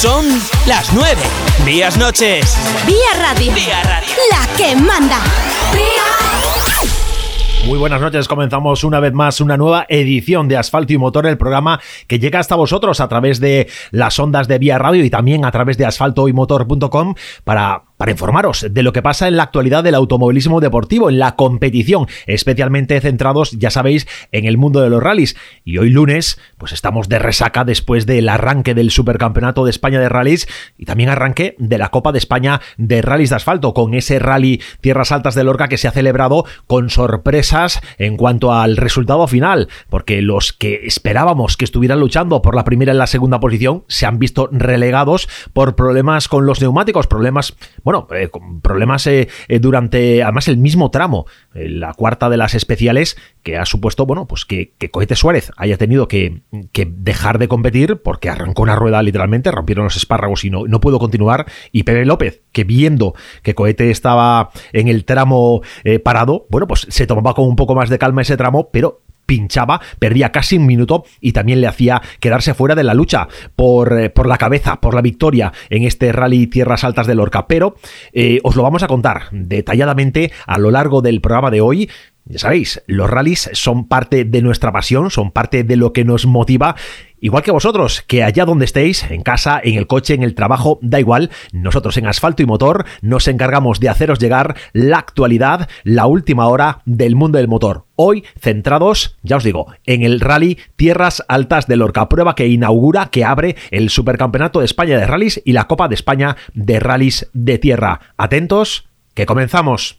Son las 9. Días noches. Vía Radio. Vía Radio. La que manda. Muy buenas noches, comenzamos una vez más una nueva edición de Asfalto y Motor, el programa que llega hasta vosotros a través de las ondas de Vía Radio y también a través de asfaltoymotor.com para para informaros de lo que pasa en la actualidad del automovilismo deportivo, en la competición, especialmente centrados, ya sabéis, en el mundo de los rallies. Y hoy lunes, pues estamos de resaca después del arranque del Supercampeonato de España de Rallys y también arranque de la Copa de España de Rallys de Asfalto, con ese rally Tierras Altas de Lorca que se ha celebrado con sorpresas en cuanto al resultado final, porque los que esperábamos que estuvieran luchando por la primera y la segunda posición se han visto relegados por problemas con los neumáticos, problemas bueno, eh, con problemas eh, eh, durante, además, el mismo tramo, la cuarta de las especiales, que ha supuesto, bueno, pues que, Cohete Suárez haya tenido que, dejar de competir porque arrancó una rueda literalmente, rompieron los espárragos y no, no pudo continuar. Y Pepe López, que viendo que Cohete estaba en el tramo parado, bueno, pues se tomaba con un poco más de calma ese tramo, pero pinchaba, perdía casi un minuto y también le hacía quedarse fuera de la lucha por, eh, por la cabeza, por la victoria en este rally Tierras Altas de Lorca. Pero eh, os lo vamos a contar detalladamente a lo largo del programa de hoy. Ya sabéis, los rallies son parte de nuestra pasión, son parte de lo que nos motiva Igual que vosotros, que allá donde estéis, en casa, en el coche, en el trabajo, da igual, nosotros en Asfalto y Motor nos encargamos de haceros llegar la actualidad, la última hora del mundo del motor. Hoy centrados, ya os digo, en el rally Tierras Altas de Lorca, prueba que inaugura, que abre el Supercampeonato de España de Rallys y la Copa de España de Rallys de Tierra. Atentos, que comenzamos.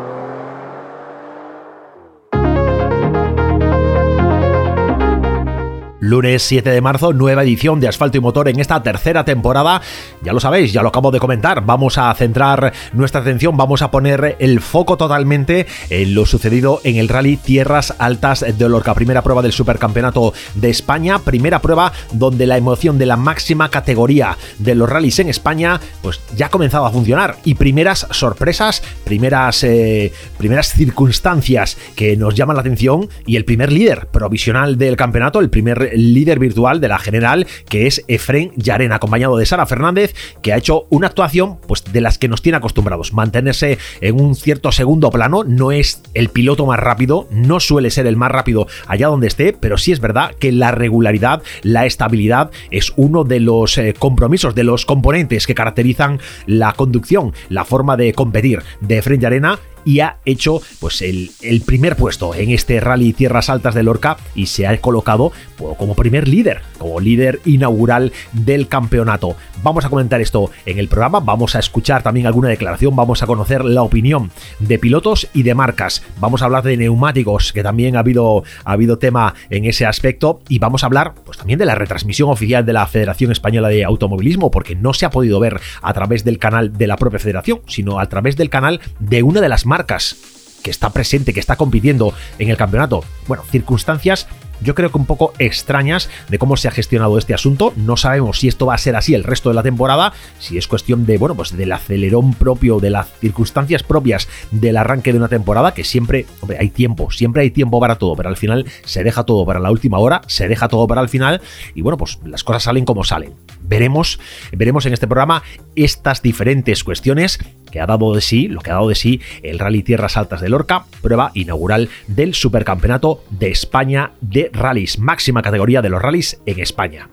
Lunes 7 de marzo, nueva edición de Asfalto y Motor en esta tercera temporada. Ya lo sabéis, ya lo acabo de comentar. Vamos a centrar nuestra atención, vamos a poner el foco totalmente en lo sucedido en el Rally Tierras Altas de Lorca. Primera prueba del Supercampeonato de España, primera prueba donde la emoción de la máxima categoría de los rallies en España, pues ya ha comenzado a funcionar. Y primeras sorpresas, primeras, eh, primeras circunstancias que nos llaman la atención. Y el primer líder provisional del campeonato, el primer líder virtual de la general, que es Efren Yarena, acompañado de Sara Fernández, que ha hecho una actuación pues, de las que nos tiene acostumbrados. Mantenerse en un cierto segundo plano, no es el piloto más rápido, no suele ser el más rápido allá donde esté, pero sí es verdad que la regularidad, la estabilidad es uno de los eh, compromisos, de los componentes que caracterizan la conducción, la forma de competir de Efren Yarena y ha hecho pues el, primer puesto en este rally Tierras Altas de Lorca y se ha colocado pues, como primer líder, como líder inaugural del campeonato. Vamos a comentar esto en el programa, vamos a escuchar también alguna declaración, vamos a conocer la opinión de pilotos y de marcas, vamos a hablar de neumáticos, que también ha habido, ha habido tema en ese aspecto, y vamos a hablar pues también de la retransmisión oficial de la Federación Española de Automovilismo, porque no se ha podido ver a través del canal de la propia federación, sino a través del canal de una de las marcas que está presente, que está compitiendo en el campeonato. Bueno, circunstancias yo creo que un poco extrañas de cómo se ha gestionado este asunto. No sabemos si esto va a ser así el resto de la temporada, si es cuestión de, bueno, pues del acelerón propio, de las circunstancias propias del arranque de una temporada, que siempre, hombre, hay tiempo, siempre hay tiempo para todo, pero al final se deja todo para la última hora, se deja todo para el final y bueno, pues las cosas salen como salen. Veremos, veremos en este programa estas diferentes cuestiones que ha dado de sí, lo que ha dado de sí el Rally Tierras Altas de Lorca, prueba inaugural del Supercampeonato de España de Rallys, máxima categoría de los rallies en España.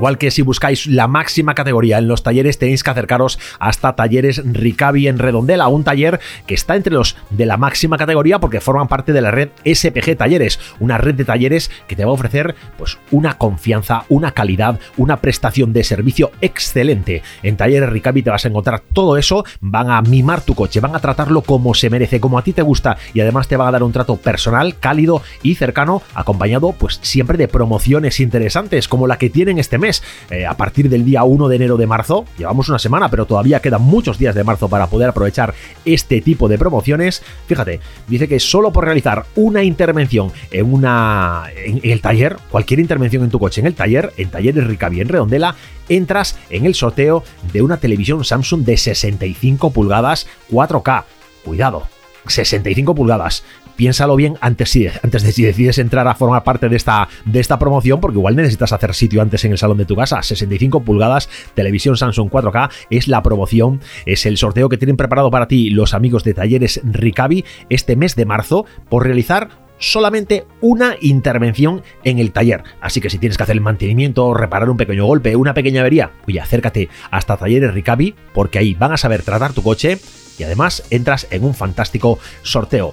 Igual que si buscáis la máxima categoría en los talleres, tenéis que acercaros hasta Talleres Ricavi en Redondela, un taller que está entre los de la máxima categoría porque forman parte de la red SPG Talleres, una red de talleres que te va a ofrecer pues una confianza, una calidad, una prestación de servicio excelente. En Talleres Ricavi te vas a encontrar todo eso, van a mimar tu coche, van a tratarlo como se merece, como a ti te gusta y además te van a dar un trato personal, cálido y cercano, acompañado pues siempre de promociones interesantes como la que tienen este mes Eh, a partir del día 1 de enero de marzo, llevamos una semana, pero todavía quedan muchos días de marzo para poder aprovechar este tipo de promociones. Fíjate, dice que solo por realizar una intervención en una en, el taller, cualquier intervención en tu coche en el taller, en Talleres Ricavi en Redondela, entras en el sorteo de una televisión Samsung de 65 pulgadas 4K. Cuidado, 65 pulgadas piénsalo bien antes, antes de si decides entrar a formar parte de esta, de esta promoción, porque igual necesitas hacer sitio antes en el salón de tu casa. 65 pulgadas, televisión Samsung 4K, es la promoción, es el sorteo que tienen preparado para ti los amigos de Talleres Ricavi este mes de marzo por realizar solamente una intervención en el taller. Así que si tienes que hacer el mantenimiento, reparar un pequeño golpe, una pequeña avería, oye, acércate hasta Talleres Ricavi porque ahí van a saber tratar tu coche y además entras en un fantástico sorteo.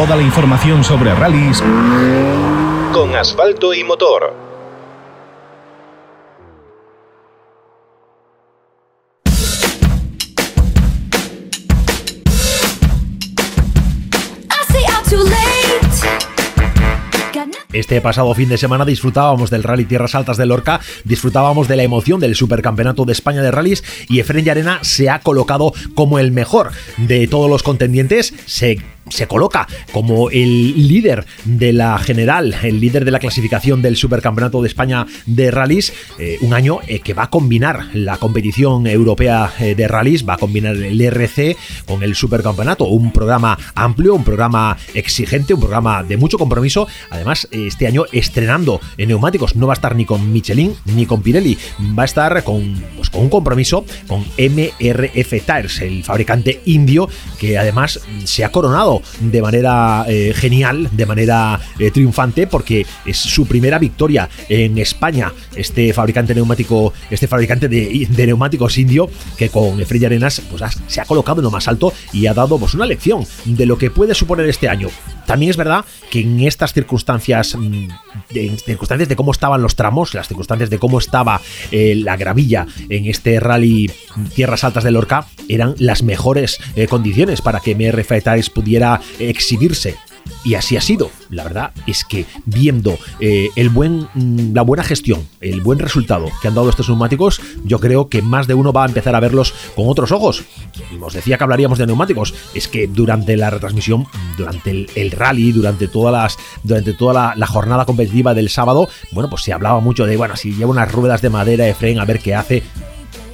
Toda la información sobre rallies con asfalto y motor. Este pasado fin de semana disfrutábamos del Rally Tierras Altas de Lorca, disfrutábamos de la emoción del Supercampeonato de España de Rallys y Efren Arena se ha colocado como el mejor de todos los contendientes. Se se coloca como el líder de la general, el líder de la clasificación del Supercampeonato de España de Rallys, eh, un año eh, que va a combinar la competición europea eh, de rallies, va a combinar el RC con el Supercampeonato, un programa amplio, un programa exigente, un programa de mucho compromiso, además este año estrenando en neumáticos, no va a estar ni con Michelin ni con Pirelli, va a estar con, pues, con un compromiso con MRF Tires, el fabricante indio que además se ha coronado de manera eh, genial, de manera eh, triunfante, porque es su primera victoria en España. Este fabricante neumático, este fabricante de, neumáticos indio, que con Freya Arenas pues, se ha colocado en lo más alto y ha dado pues, una lección de lo que puede suponer este año. También es verdad que en estas circunstancias, mm, de, circunstancias de cómo estaban los tramos, las circunstancias de cómo estaba eh, la gravilla en este rally Tierras Altas de Lorca, eran las mejores condiciones para que MR Tires pudiera exhibirse. Y así ha sido. La verdad es que viendo eh, el buen, mm, la buena gestión, el buen resultado que han dado estos neumáticos, yo creo que más de uno va a empezar a verlos con otros ojos. Os decía que hablaríamos de neumáticos. Es que durante la retransmisión, durante el, rally, durante, todas las, durante toda la, jornada competitiva del sábado, bueno, pues se hablaba mucho de, bueno, si lleva unas ruedas de madera de Fren, a ver qué hace.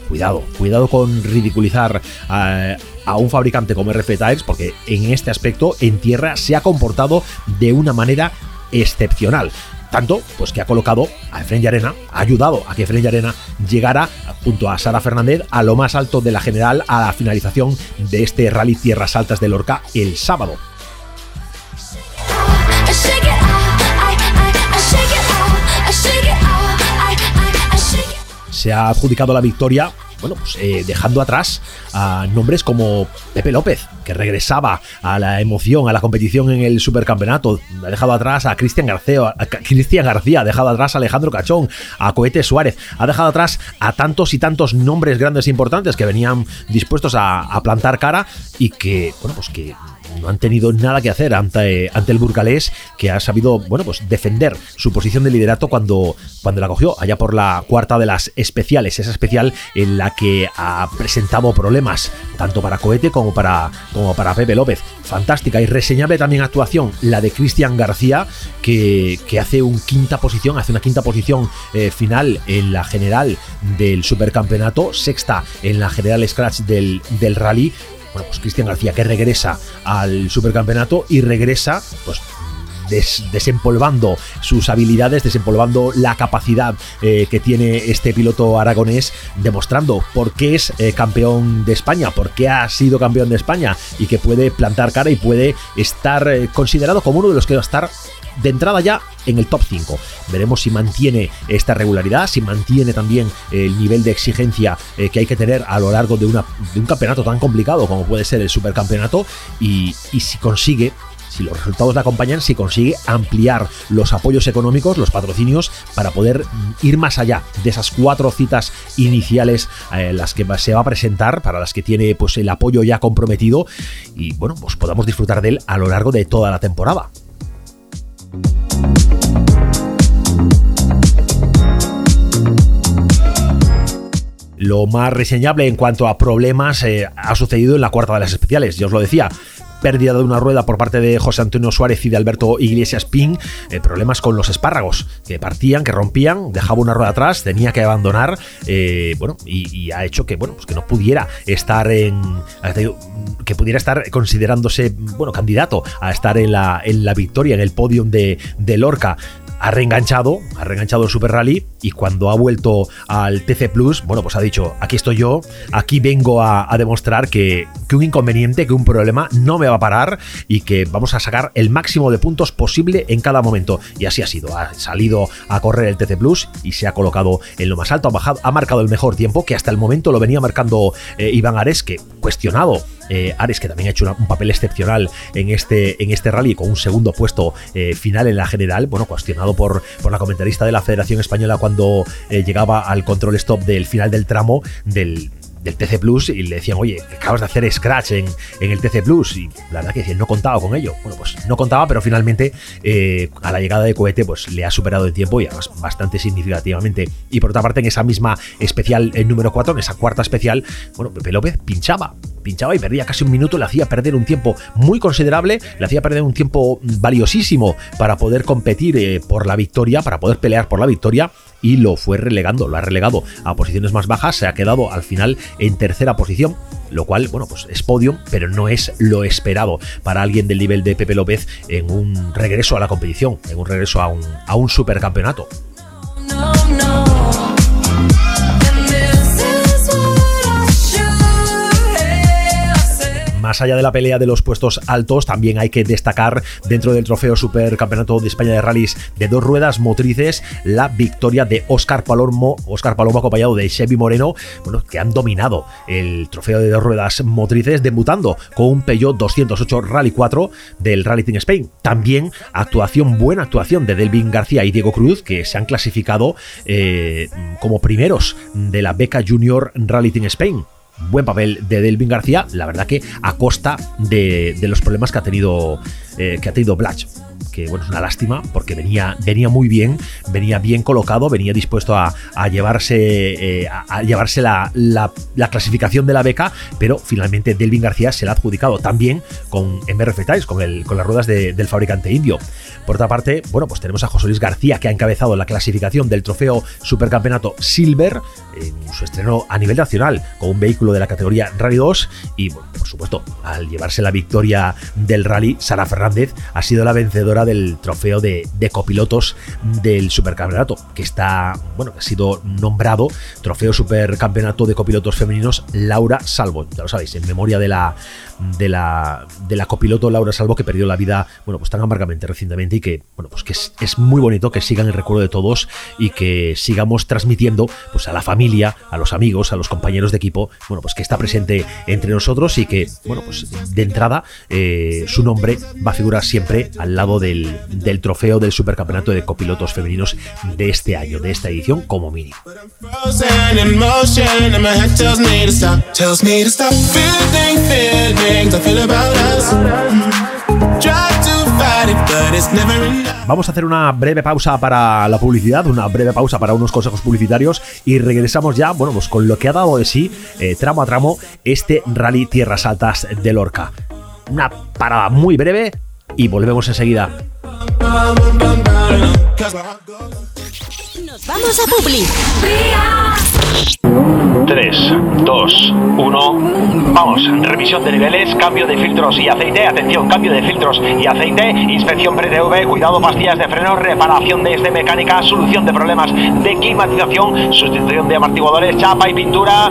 Cuidado, cuidado con ridiculizar a a un fabricante como RF Tires porque en este aspecto en tierra se ha comportado de una manera excepcional. Tanto, pues que ha colocado a Efren Arena, ha ayudado a que Efren Arena llegara junto a Sara Fernández a lo más alto de la general a la finalización de este Rally Tierras Altas de Lorca el sábado. Se ha adjudicado la victoria bueno, pues eh, dejando atrás a nombres como Pepe López, que regresaba a la emoción, a la competición en el supercampeonato, ha dejado atrás a Cristian García, García, ha dejado atrás a Alejandro Cachón, a Cohete Suárez, ha dejado atrás a tantos y tantos nombres grandes e importantes que venían dispuestos a, a plantar cara y que, bueno, pues que no han tenido nada que hacer ante, ante el burgalés, que ha sabido, bueno, pues defender su posición de liderato cuando, cuando la cogió, allá por la cuarta de las especiales, esa especial en la que ha presentado problemas, tanto para Cohete como para, como para Pepe López. Fantástica y reseñable también actuación, la de Cristian García, que, hace un quinta posición, hace una quinta posición eh, final en la general del supercampeonato, sexta en la general Scratch del, del rally. Bueno, pues Cristian García que regresa al supercampeonato y regresa, pues desempolvando sus habilidades, desempolvando la capacidad eh, que tiene este piloto aragonés, demostrando por qué es eh, campeón de España, por qué ha sido campeón de España y que puede plantar cara y puede estar eh, considerado como uno de los que va a estar de entrada ya en el top 5. Veremos si mantiene esta regularidad, si mantiene también el nivel de exigencia que hay que tener a lo largo de, un campeonato tan complicado como puede ser el supercampeonato y, y si consigue si los resultados le acompañan, si consigue ampliar los apoyos económicos, los patrocinios, para poder ir más allá de esas cuatro citas iniciales eh, las que se va a presentar, para las que tiene pues el apoyo ya comprometido y bueno, pues podamos disfrutar de él a lo largo de toda la temporada. Lo más reseñable en cuanto a problemas eh, ha sucedido en la cuarta de las especiales, ya os lo decía pérdida de una rueda por parte de José Antonio Suárez y de Alberto Iglesias Pin, eh, problemas con los espárragos, que partían, que rompían, dejaba una rueda atrás, tenía que abandonar, eh, bueno, y, ha hecho que, bueno, pues que no pudiera estar en, que pudiera estar considerándose, bueno, candidato a estar en la, en la victoria, en el podium de, de Lorca ha reenganchado, ha reenganchado el Super Rally y cuando ha vuelto al TC Plus, bueno, pues ha dicho, aquí estoy yo, aquí vengo a, demostrar que, un inconveniente, que un problema no me va a parar y que vamos a sacar el máximo de puntos posible en cada momento. Y así ha sido, ha salido a correr el TC Plus y se ha colocado en lo más alto, ha marcado el mejor tiempo que hasta el momento lo venía marcando eh, Iván Ares, que cuestionado eh, Ares, que también ha hecho un papel excepcional en este, en este rally, con un segundo puesto eh, final en la general, bueno, cuestionado por, por la comentarista de la Federación Española cuando eh, llegaba al control stop del final del tramo del, del TC Plus y le decían, oye, acabas de hacer scratch en, en, el TC Plus. Y la verdad que no contaba con ello. Bueno, pues no contaba, pero finalmente a la llegada de cohete, pues le ha superado el tiempo y además bastante significativamente. Y por otra parte, en esa misma especial, el número 4, en esa cuarta especial, bueno, Pepe López pinchaba pinchaba y perdía casi un minuto, le hacía perder un tiempo muy considerable, le hacía perder un tiempo valiosísimo para poder competir eh, por la victoria, para poder pelear por la victoria y lo fue relegando, lo ha relegado a posiciones más bajas, se ha quedado al final en tercera posición, lo cual, bueno, pues es podium, pero no es lo esperado para alguien del nivel de Pepe López en un regreso a la competición, en un regreso a un, a un supercampeonato. Más allá de la pelea de los puestos altos, también hay que destacar dentro del trofeo Supercampeonato de España de Rallys de dos ruedas motrices la victoria de Oscar Palomo, Oscar Palomo acompañado de Chevy Moreno, bueno, que han dominado el trofeo de dos ruedas motrices debutando con un Peugeot 208 Rally 4 del Rally Team Spain. También actuación, buena actuación de Delvin García y Diego Cruz, que se han clasificado eh, como primeros de la beca Junior Rally Team Spain buen papel de Delvin García, la verdad que a costa de, los problemas que ha tenido, eh, que ha tenido Blatch que bueno, es una lástima porque venía, venía muy bien, venía bien colocado, venía dispuesto a, llevarse, eh, a, llevarse la, clasificación de la beca, pero finalmente Delvin García se la ha adjudicado también con MRF Tires, con, el, con las ruedas del fabricante indio. Por otra parte, bueno, pues tenemos a José Luis García que ha encabezado la clasificación del trofeo Supercampeonato Silver en su estreno a nivel nacional con un vehículo de la categoría Rally 2 y bueno, por supuesto, al llevarse la victoria del rally, Sara Fernández ha sido la vencedora del trofeo de, copilotos del Supercampeonato, que está, bueno, que ha sido nombrado trofeo Supercampeonato de copilotos femeninos Laura Salvo, ya lo sabéis, en memoria de la de la, de la copiloto Laura Salvo que perdió la vida, bueno, pues tan amargamente recientemente y que, bueno, pues que es, muy bonito que sigan el recuerdo de todos y que sigamos transmitiendo pues a la familia, a los amigos, a los compañeros de equipo, bueno, pues que está presente entre nosotros y que, bueno, pues de entrada eh, su nombre va a figurar siempre al lado del del, del trofeo del supercampeonato de copilotos femeninos de este año, de esta edición como mínimo. Vamos a hacer una breve pausa para la publicidad, una breve pausa para unos consejos publicitarios y regresamos ya, bueno, pues con lo que ha dado de sí, eh, tramo a tramo, este Rally Tierras Altas de Lorca. Una parada muy breve y volvemos enseguida. Nos vamos a Publi. 3, 2, 1. Vamos, revisión de niveles, cambio de filtros y aceite. Atención, cambio de filtros y aceite. Inspección pre-TV, cuidado, pastillas de freno, reparación de este mecánica, solución de problemas de climatización, sustitución de amortiguadores, chapa y pintura.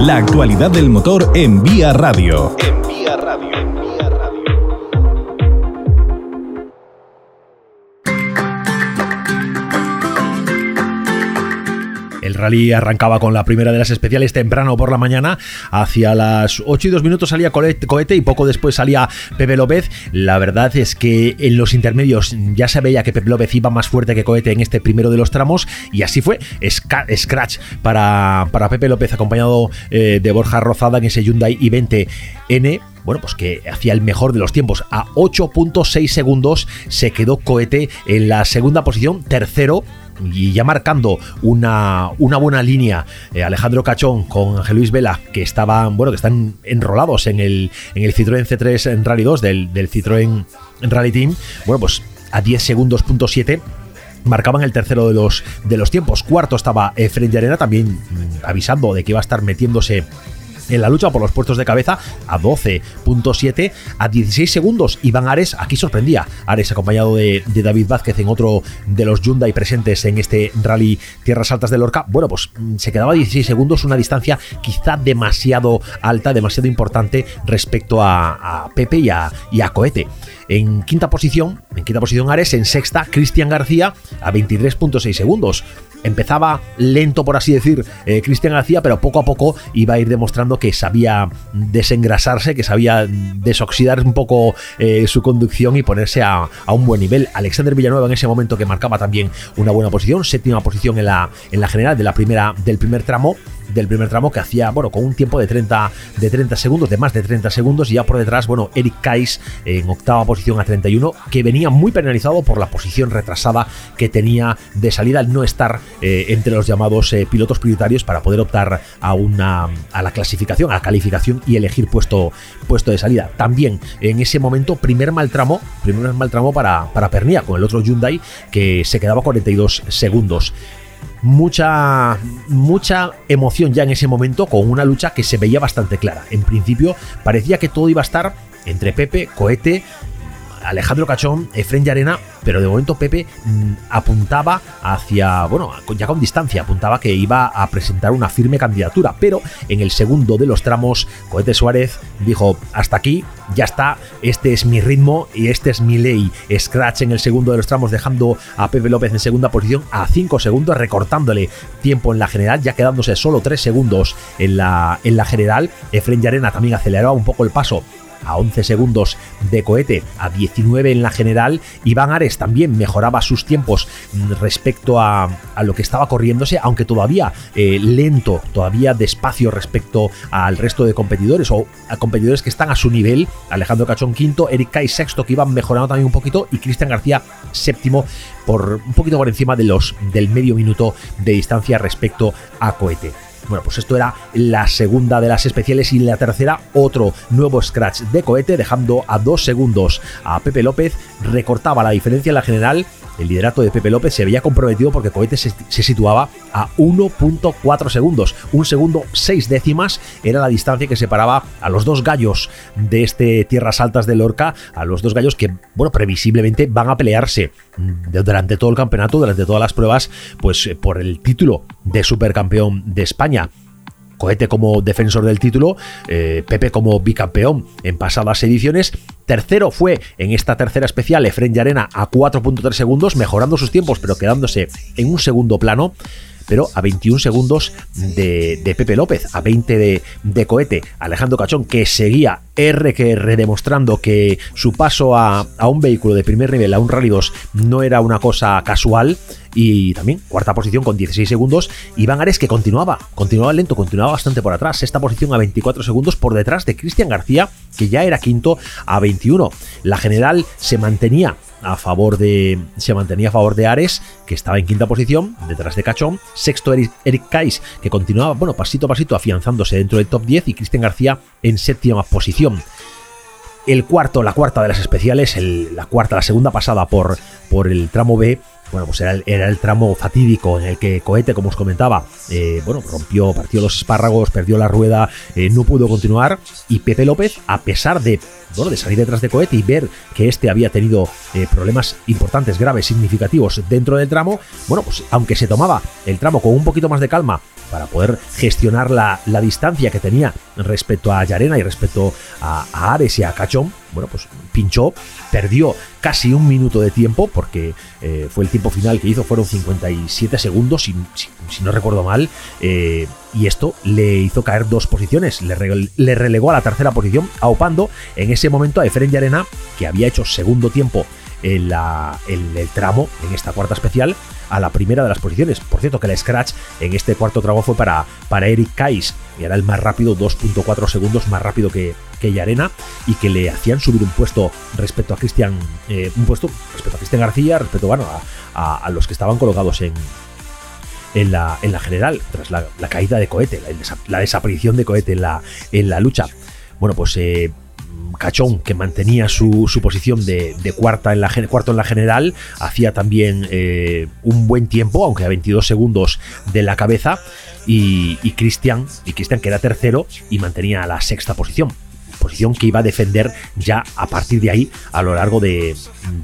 La actualidad del motor en Vía Radio. Rally arrancaba con la primera de las especiales temprano por la mañana. Hacia las 8 y 2 minutos salía Cohete y poco después salía Pepe López. La verdad es que en los intermedios ya se veía que Pepe López iba más fuerte que Cohete en este primero de los tramos y así fue. Scratch para, para Pepe López acompañado eh, de Borja Rozada en ese Hyundai i20N bueno, pues que hacía el mejor de los tiempos. A 8.6 segundos se quedó Cohete en la segunda posición, tercero y ya marcando una, una buena línea eh, Alejandro Cachón con Ángel Luis Vela que estaban bueno que están enrolados en el en el Citroën C3 en Rally 2 del, del Citroën Rally Team bueno pues a 10 segundos punto 7 marcaban el tercero de los, de los tiempos. Cuarto estaba Efren Arena, también mm, avisando de que iba a estar metiéndose en la lucha por los puestos de cabeza a 12.7 a 16 segundos. Iván Ares aquí sorprendía. Ares acompañado de, David Vázquez en otro de los Hyundai presentes en este rally Tierras Altas de Lorca. Bueno, pues mm, se quedaba a 16 segundos, una distancia quizá demasiado alta, demasiado importante respecto a, Pepe y a, y a Cohete. En quinta posición, en quinta posición Ares, en sexta Cristian García a 23.6 segundos empezaba lento, por así decir, eh, Cristian García, pero poco a poco iba a ir demostrando que sabía desengrasarse, que sabía desoxidar un poco eh, su conducción y ponerse a, un buen nivel. Alexander Villanueva en ese momento que marcaba también una buena posición, séptima posición en la, en la general de la primera, del primer tramo del primer tramo que hacía, bueno, con un tiempo de 30, de 30 segundos, de más de 30 segundos, y ya por detrás, bueno, Eric Kais en octava posición a 31, que venía muy penalizado por la posición retrasada que tenía de salida al no estar eh, entre los llamados eh, pilotos prioritarios para poder optar a una a la clasificación, a la calificación y elegir puesto, puesto de salida. También en ese momento, primer mal tramo, primer mal tramo para, para Pernia con el otro Hyundai que se quedaba 42 segundos mucha, mucha emoción ya en ese momento con una lucha que se veía bastante clara. En principio parecía que todo iba a estar entre Pepe, Cohete, Alejandro Cachón, Efren Arena, pero de momento Pepe mm, apuntaba hacia, bueno, ya con distancia, apuntaba que iba a presentar una firme candidatura, pero en el segundo de los tramos, Cohete Suárez dijo, hasta aquí, ya está, este es mi ritmo y este es mi ley. Scratch en el segundo de los tramos, dejando a Pepe López en segunda posición a 5 segundos, recortándole tiempo en la general, ya quedándose solo 3 segundos en la, en la general. Efren Arena también aceleraba un poco el paso a 11 segundos de cohete, a 19 en la general. Iván Ares también mejoraba sus tiempos mm, respecto a, lo que estaba corriéndose, aunque todavía eh, lento, todavía despacio respecto al resto de competidores o a competidores que están a su nivel. Alejandro Cachón quinto, Eric Kai sexto, que iban mejorando también un poquito, y Cristian García séptimo, por un poquito por encima de los del medio minuto de distancia respecto a cohete. Bueno, pues esto era la segunda de las especiales y la tercera otro nuevo scratch de cohete dejando a dos segundos a Pepe López, recortaba la diferencia en la general el liderato de Pepe López se había comprometido porque Cohete se, situaba a 1.4 segundos. Un segundo, seis décimas era la distancia que separaba a los dos gallos de este Tierras Altas de Lorca, a los dos gallos que, bueno, previsiblemente van a pelearse durante todo el campeonato, durante todas las pruebas, pues eh, por el título de supercampeón de España. Cohete como defensor del título, eh, Pepe como bicampeón en pasadas ediciones. Tercero fue en esta tercera especial Efren Yarena a 4.3 segundos, mejorando sus tiempos, pero quedándose en un segundo plano pero a 21 segundos de, Pepe López, a 20 de, de, Cohete, Alejandro Cachón, que seguía R que demostrando que su paso a, a, un vehículo de primer nivel, a un Rally 2, no era una cosa casual. Y también cuarta posición con 16 segundos. Iván Ares que continuaba, continuaba lento, continuaba bastante por atrás. Sexta posición a 24 segundos por detrás de Cristian García, que ya era quinto a 21. La general se mantenía a favor de. Se mantenía a favor de Ares, que estaba en quinta posición, detrás de Cachón. Sexto, Eric, Eric Kais, que continuaba, bueno, pasito a pasito, afianzándose dentro del top 10. Y Cristian García en séptima posición. El cuarto, la cuarta de las especiales, la cuarta, la segunda pasada por, por el tramo B, bueno, pues era el, tramo fatídico en el que Cohete, como os comentaba, eh, bueno, rompió, partió los espárragos, perdió la rueda, eh, no pudo continuar. Y Pepe López, a pesar de, bueno, de salir detrás de Cohete y ver que este había tenido eh, problemas importantes, graves, significativos dentro del tramo, bueno, pues aunque se tomaba el tramo con un poquito más de calma para poder gestionar la, distancia que tenía respecto a Yarena y respecto a, Ares y a Cachón, bueno, pues pinchó, perdió casi un minuto de tiempo, porque eh, fue el tiempo final que hizo, fueron 57 segundos, si, si, no recuerdo mal, eh, y esto le hizo caer dos posiciones, le, le, relegó a la tercera posición, aupando en ese momento a Efren Yarena, que había hecho segundo tiempo en, la, en el tramo, en esta cuarta especial, a la primera de las posiciones. Por cierto, que la Scratch en este cuarto tramo fue para, para Eric Kais, y era el más rápido, 2.4 segundos más rápido que, que Yarena, y que le hacían subir un puesto respecto a Cristian, eh, un puesto respecto a Cristian García, respecto bueno, a, los que estaban colocados en, en la, en la general, tras la, caída de Cohete, la, desaparición de Cohete en la, en la lucha. Bueno, pues eh, Cachón, que mantenía su, posición de, cuarta en la, cuarto en la general, hacía también eh, un buen tiempo, aunque a 22 segundos de la cabeza, y Cristian, y Cristian que era tercero y mantenía la sexta posición posición que iba a defender ya a partir de ahí a lo largo de,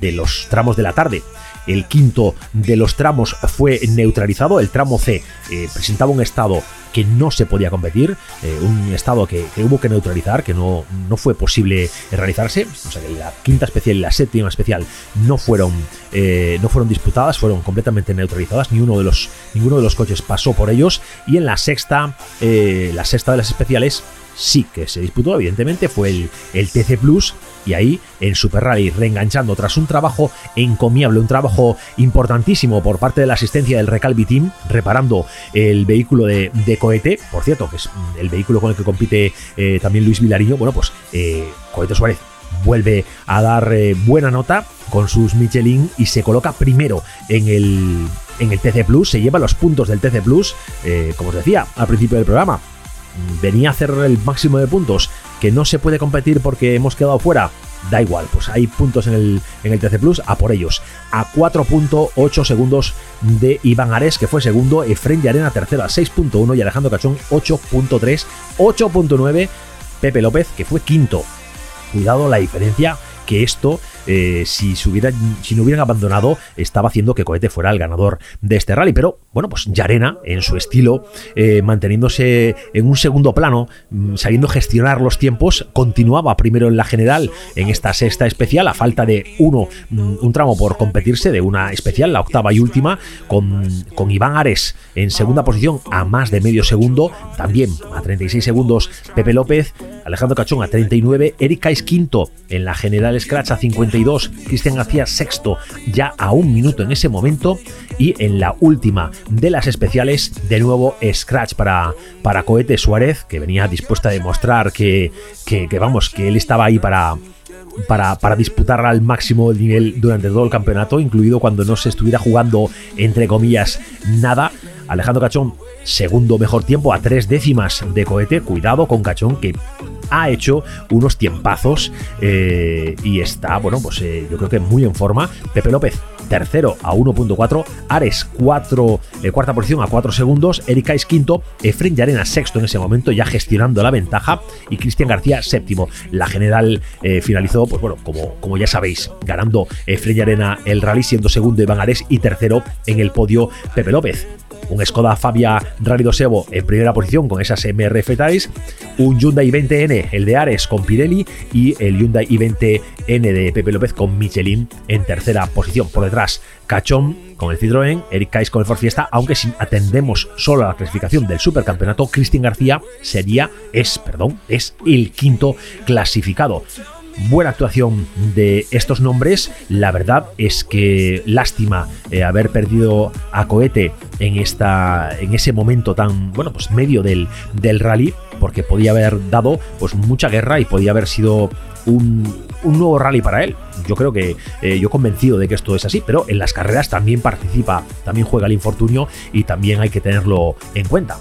de los tramos de la tarde. El quinto de los tramos fue neutralizado. El tramo C eh, presentaba un estado que no se podía competir, eh, un estado que, hubo que neutralizar, que no, no fue posible realizarse. O sea que la quinta especial y la séptima especial no fueron, eh, no fueron disputadas, fueron completamente neutralizadas. Ni uno de los, ninguno de los coches pasó por ellos. Y en la sexta, la sexta de las especiales sí que se disputó, evidentemente, fue el, el TC Plus y ahí en Super Rally reenganchando tras un trabajo encomiable, un trabajo importantísimo por parte de la asistencia del Recalvi Team, reparando el vehículo de, cohete, por cierto, que es el vehículo con el que compite eh, también Luis Vilariño, bueno, pues eh, Cohete Suárez vuelve a dar eh, buena nota con sus Michelin y se coloca primero en el, en el TC Plus, se lleva los puntos del TC Plus, como os decía al principio del programa, venía a hacer el máximo de puntos, que no se puede competir porque hemos quedado fuera, da igual, pues hay puntos en el, en el TC Plus, a por ellos. A 4.8 segundos de Iván Ares, que fue segundo, Efren y Arena tercero a 6.1 y Alejandro Cachón 8.3, 8.9, Pepe López, que fue quinto. Cuidado la diferencia que esto eh, si, no hubieran abandonado, estaba haciendo que Cohete fuera el ganador de este rally. Pero bueno, pues Yarena, en su estilo, eh, manteniéndose en un segundo plano, mm, sabiendo gestionar los tiempos, continuaba primero en la general en esta sexta especial, a falta de uno, mm, un tramo por competirse, de una especial, la octava y última, con, con Iván Ares en segunda posición a más de medio segundo, también a 36 segundos Pepe López, Alejandro Cachón a 39, Eric Kais quinto en la general Scratch a 50 Cristian García sexto ya a un minuto en ese momento y en la última de las especiales de nuevo Scratch para, para Cohete Suárez que venía dispuesta a demostrar que, que, vamos, que él estaba ahí para, para, para, disputar al máximo el nivel durante todo el campeonato, incluido cuando no se estuviera jugando, entre comillas, nada. Alejandro Cachón, segundo mejor tiempo a tres décimas de cohete. Cuidado con Cachón, que ha hecho unos tiempazos eh, y está, bueno, pues eh, yo creo que muy en forma. Pepe López tercero a 1.4, Ares 4, eh, cuarta posición a 4 segundos, Erika es quinto, Efren Yarena sexto en ese momento, ya gestionando la ventaja, y Cristian García séptimo. La general finalizó, pues bueno, como, como ya sabéis, ganando Efren Yarena el rally, siendo segundo Iván Ares y tercero en el podio Pepe López un Skoda Fabia Rally 2 Evo en primera posición con esas MRF Ties, un Hyundai i20N, el de Ares con Pirelli y el Hyundai i20N de Pepe López con Michelin en tercera posición. Por detrás, Cachón con el Citroën, Eric Kais con el Ford Fiesta, aunque si atendemos solo a la clasificación del supercampeonato, Cristian García sería, es, perdón, es el quinto clasificado buena actuación de estos nombres. La verdad es que lástima eh, haber perdido a Cohete en, esta, en ese momento tan, bueno, pues medio del, del rally, porque podía haber dado pues mucha guerra y podía haber sido un, nuevo rally para él. Yo creo que eh, yo convencido de que esto es así, pero en las carreras también participa, también juega el infortunio y también hay que tenerlo en cuenta.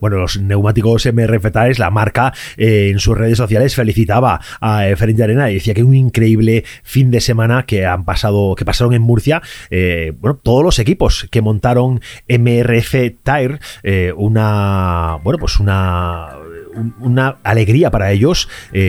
Bueno, los neumáticos MRF Tires, la marca eh, en sus redes sociales felicitaba a eh, Ferenc Arena y decía que un increíble fin de semana que han pasado, que pasaron en Murcia. Eh, bueno, todos los equipos que montaron MRF Tire, una, bueno, pues una una alegría para ellos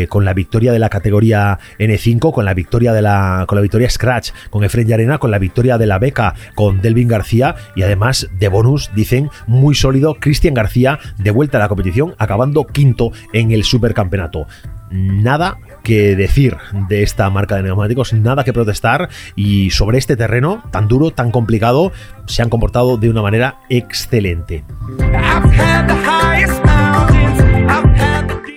con la victoria de la categoría N5, con la victoria de la, con la victoria Scratch, con Efren y Arena, con la victoria de la beca con Delvin García y además de bonus, dicen, muy sólido, Cristian García de vuelta a la competición, acabando quinto en el supercampeonato. Nada que decir de esta marca de neumáticos, nada que protestar y sobre este terreno tan duro, tan complicado, se han comportado de una manera excelente.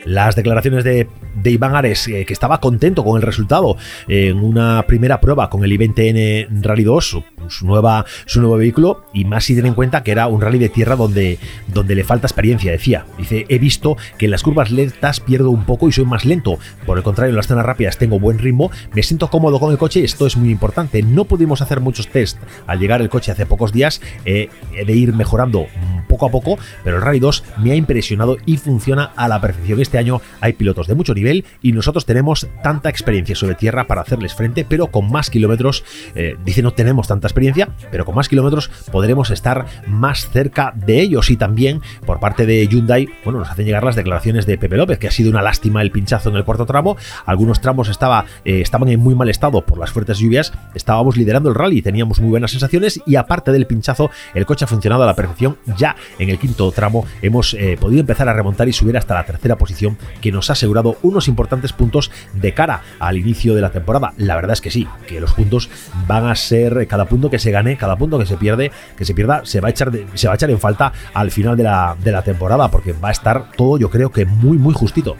Las declaraciones de de Iván Ares, eh, que estaba contento con el resultado en una primera prueba con el I-20N Rally 2, su, nueva, su nuevo vehículo, y más si tienen en cuenta que era un rally de tierra donde, donde le falta experiencia, decía. Dice, he visto que en las curvas lentas pierdo un poco y soy más lento. Por el contrario, en las zonas rápidas tengo buen ritmo, me siento cómodo con el coche y esto es muy importante. No pudimos hacer muchos test al llegar el coche hace pocos días, eh, he de ir mejorando poco a poco, pero el Rally 2 me ha impresionado y funciona a la perfección. Este año hay pilotos de mucho nivel y nosotros tenemos tanta experiencia sobre tierra para hacerles frente, pero con más kilómetros, eh, dice no tenemos tanta experiencia, pero con más kilómetros podremos estar más cerca de ellos. Y también por parte de Hyundai, bueno, nos hacen llegar las declaraciones de Pepe López, que ha sido una lástima el pinchazo en el cuarto tramo, algunos tramos estaba, eh, estaban en muy mal estado por las fuertes lluvias, estábamos liderando el rally, teníamos muy buenas sensaciones. Y aparte del pinchazo, el coche ha funcionado a la perfección, ya en el quinto tramo hemos eh, podido empezar a remontar y subir hasta la tercera posición que nos ha asegurado un unos importantes puntos de cara al inicio de la temporada. La verdad es que sí, que los puntos van a ser cada punto que se gane, cada punto que se pierde, que se pierda, se va a echar, se va a echar en falta al final de la, temporada, porque va a estar todo, yo creo que muy, muy justito.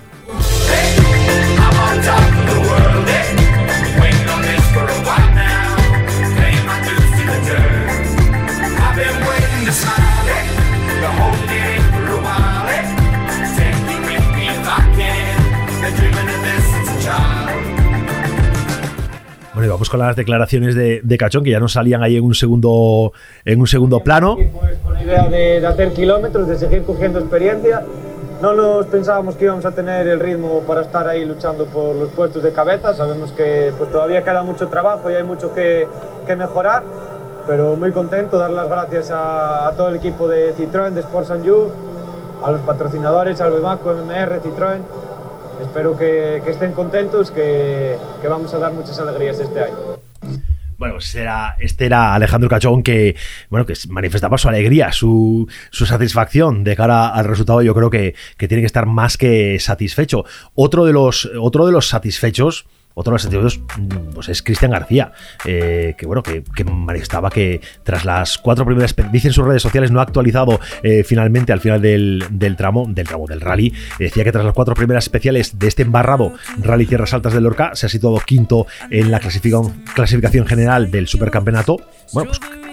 Bueno, vamos con las declaraciones de, Cachón, que ya no salían ahí en un segundo, en un segundo plano. Pues con la idea de, hacer kilómetros, de seguir cogiendo experiencia. No nos pensábamos que íbamos a tener el ritmo para estar ahí luchando por los puestos de cabeza. Sabemos que pues, todavía queda mucho trabajo y hay mucho que, que mejorar, pero muy contento, dar las gracias a, todo el equipo de Citroën, de Sports You, a los patrocinadores, al Bemaco, MMR, Citroën espero que, estén contentos, que, vamos a dar muchas alegrías este año. Bueno, pues era, este era Alejandro Cachón que, bueno, que manifestaba su alegría, su, satisfacción de cara al resultado. Yo creo que, que, tiene que estar más que satisfecho. Otro de los, otro de los satisfechos otro de los sentidos pues es Cristian García, eh, que bueno, que, manifestaba que tras las cuatro primeras, dice en sus redes sociales, no ha actualizado eh, finalmente al final del, tramo, del tramo del rally, decía que tras las cuatro primeras especiales de este embarrado Rally Tierras Altas de Lorca, se ha situado quinto en la clasificación general del supercampeonato. Bueno, pues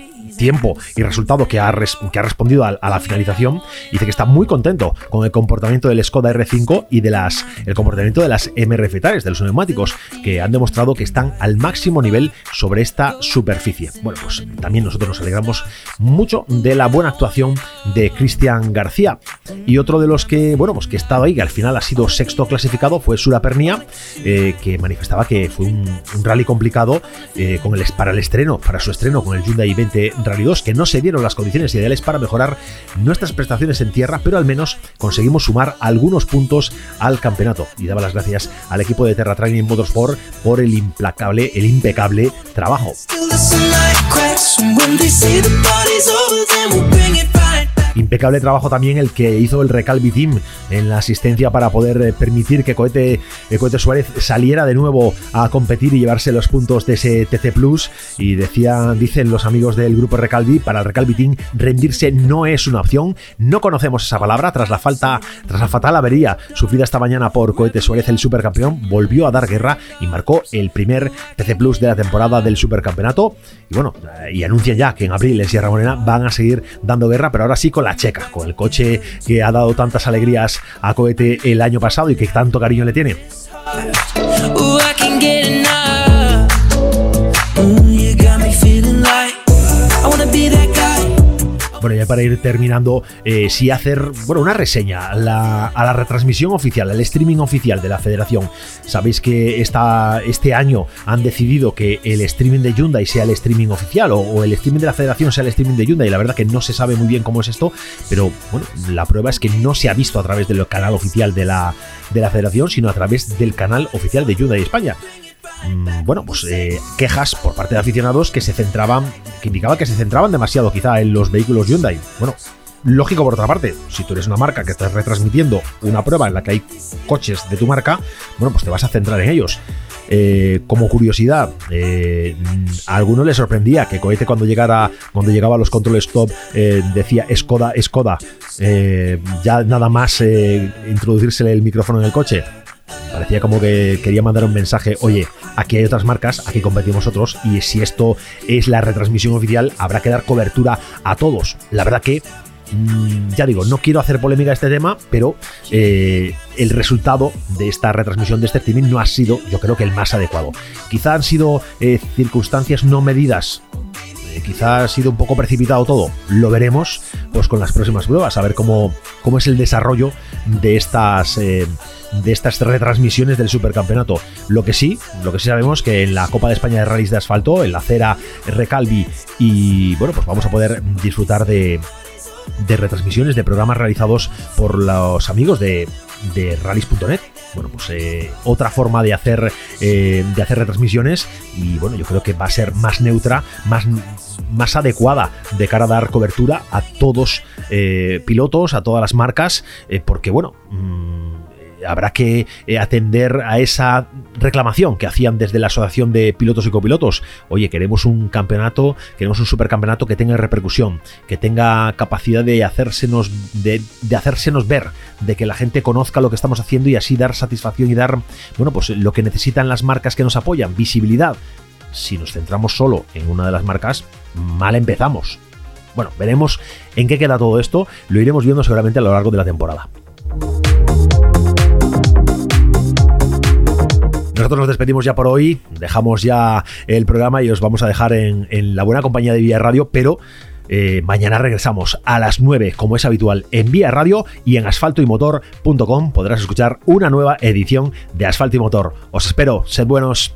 tiempo y resultado que ha, respondido a, la finalización, dice que está muy contento con el comportamiento del Skoda R5 y de las, el comportamiento de las MRF de los neumáticos, que han demostrado que están al máximo nivel sobre esta superficie. Bueno, pues también nosotros nos alegramos mucho de la buena actuación de Cristian García. Y otro de los que, bueno, pues que ha estado ahí, que al final ha sido sexto clasificado, fue Sura Pernia, eh, que manifestaba que fue un, rally complicado eh, con el, para el estreno, para su estreno con el Hyundai 20 Rally 2, que no se dieron las condiciones ideales para mejorar nuestras prestaciones en tierra, pero al menos conseguimos sumar algunos puntos al campeonato. Y daba las gracias al equipo de Terra Training Motorsport por el implacable, el impecable trabajo. Impecable trabajo también el que hizo el Recalvi Team en la asistencia para poder eh, permitir que Cohete, eh, Cohete Suárez saliera de nuevo a competir y llevarse los puntos de ese TC Plus. Y decían, dicen los amigos del grupo Recalvi, para el Recalvi Team rendirse no es una opción. No conocemos esa palabra tras la falta, tras la fatal avería sufrida esta mañana por Cohete Suárez, el supercampeón, volvió a dar guerra y marcó el primer TC Plus de la temporada del supercampeonato. Y bueno, eh, y anuncian ya que en abril en Sierra Morena van a seguir dando guerra, pero ahora sí con la checa, con el coche que ha dado tantas alegrías a Cohete el año pasado y que tanto cariño le tiene. Bueno, ya para ir terminando, eh, sí hacer bueno, una reseña a la, retransmisión oficial, al streaming oficial de la federación. Sabéis que este año han decidido que el streaming de Hyundai sea el streaming oficial o, el streaming de la federación sea el streaming de Hyundai. La verdad que no se sabe muy bien cómo es esto, pero bueno, la prueba es que no se ha visto a través del canal oficial de la, de la federación, sino a través del canal oficial de Hyundai España. Mm, bueno, pues eh, quejas por parte de aficionados que se centraban, que indicaba que se centraban demasiado quizá en los vehículos Hyundai. Bueno, lógico por otra parte, si tú eres una marca que estás retransmitiendo una prueba en la que hay coches de tu marca, bueno, pues te vas a centrar en ellos. Eh, como curiosidad, eh, a alguno le sorprendía que Cohete cuando llegara, cuando llegaba a los controles top decía Skoda, Skoda, ya nada más introducírsele el micrófono en el coche. Parecía como que quería mandar un mensaje, oye, aquí hay otras marcas, aquí competimos otros, y si esto es la retransmisión oficial, habrá que dar cobertura a todos. La verdad que mm, ya digo, no quiero hacer polémica a este tema, pero eh, el resultado de esta retransmisión de este streaming no ha sido, yo creo que el más adecuado. Quizá han sido eh, circunstancias no medidas. Eh, quizá ha sido un poco precipitado todo. Lo veremos pues con las próximas pruebas, a ver cómo, cómo es el desarrollo de estas de estas retransmisiones del supercampeonato. Lo que sí, lo que sí sabemos que en la Copa de España de Rallys de Asfalto, en la Cera Recalvi y bueno, pues vamos a poder disfrutar de, de retransmisiones, de programas realizados por los amigos de, de rallies.net. Bueno, pues eh, otra forma de hacer, eh, de hacer retransmisiones y bueno, yo creo que va a ser más neutra, más, más adecuada de cara a dar cobertura a todos eh, pilotos, a todas las marcas, porque bueno... Mm, habrá que eh, atender a esa reclamación que hacían desde la Asociación de Pilotos y Copilotos. Oye, queremos un campeonato, queremos un supercampeonato que tenga repercusión, que tenga capacidad de hacérsenos, de, hacérsenos ver, de que la gente conozca lo que estamos haciendo y así dar satisfacción y dar, bueno, pues lo que necesitan las marcas que nos apoyan, visibilidad. Si nos centramos solo en una de las marcas, mal empezamos. Bueno, veremos en qué queda todo esto, lo iremos viendo seguramente a lo largo de la temporada. Nosotros nos despedimos ya por hoy, dejamos ya el programa y os vamos a dejar en, la buena compañía de Vía Radio, pero eh, mañana regresamos a las 9, como es habitual, en Vía Radio y en asfaltoymotor.com podrás escuchar una nueva edición de Asfalto y Motor. Os espero, sed buenos.